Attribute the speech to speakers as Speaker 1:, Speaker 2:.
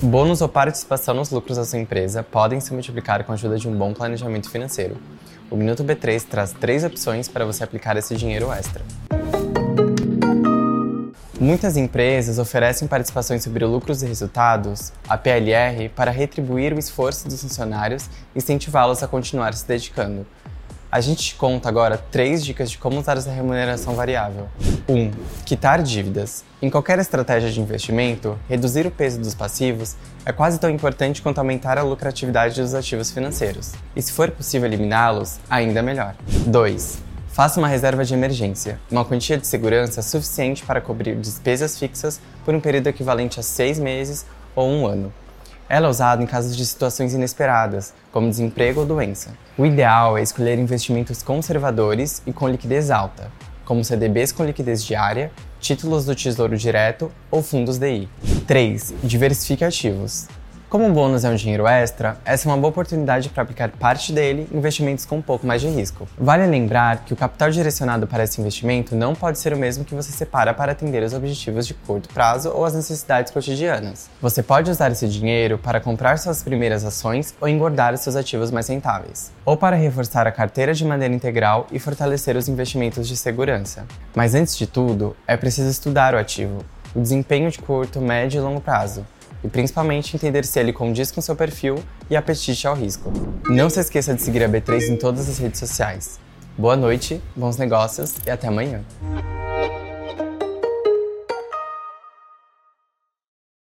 Speaker 1: Bônus ou participação nos lucros da sua empresa podem se multiplicar com a ajuda de um bom planejamento financeiro. O Minuto B3 traz três opções para você aplicar esse dinheiro extra. Muitas empresas oferecem participações sobre lucros e resultados, a PLR, para retribuir o esforço dos funcionários e incentivá-los a continuar se dedicando. A gente te conta agora três dicas de como usar essa remuneração variável. 1. Um, quitar dívidas. Em qualquer estratégia de investimento, reduzir o peso dos passivos é quase tão importante quanto aumentar a lucratividade dos ativos financeiros. E se for possível eliminá-los, ainda melhor. 2 Faça uma reserva de emergência, uma quantia de segurança suficiente para cobrir despesas fixas por um período equivalente a seis meses ou um ano. Ela é usada em casos de situações inesperadas, como desemprego ou doença. O ideal é escolher investimentos conservadores e com liquidez alta, como CDBs com liquidez diária, títulos do Tesouro Direto ou fundos DI. 3. Diversifique ativos. Como o bônus é um dinheiro extra, essa é uma boa oportunidade para aplicar parte dele em investimentos com um pouco mais de risco. Vale lembrar que o capital direcionado para esse investimento não pode ser o mesmo que você separa para atender os objetivos de curto prazo ou as necessidades cotidianas. Você pode usar esse dinheiro para comprar suas primeiras ações ou engordar seus ativos mais rentáveis, ou para reforçar a carteira de maneira integral e fortalecer os investimentos de segurança. Mas antes de tudo, é preciso estudar o ativo, o desempenho de curto, médio e longo prazo e principalmente entender se ele condiz com seu perfil e apetite ao risco. Não se esqueça de seguir a B3 em todas as redes sociais. Boa noite, bons negócios e até amanhã.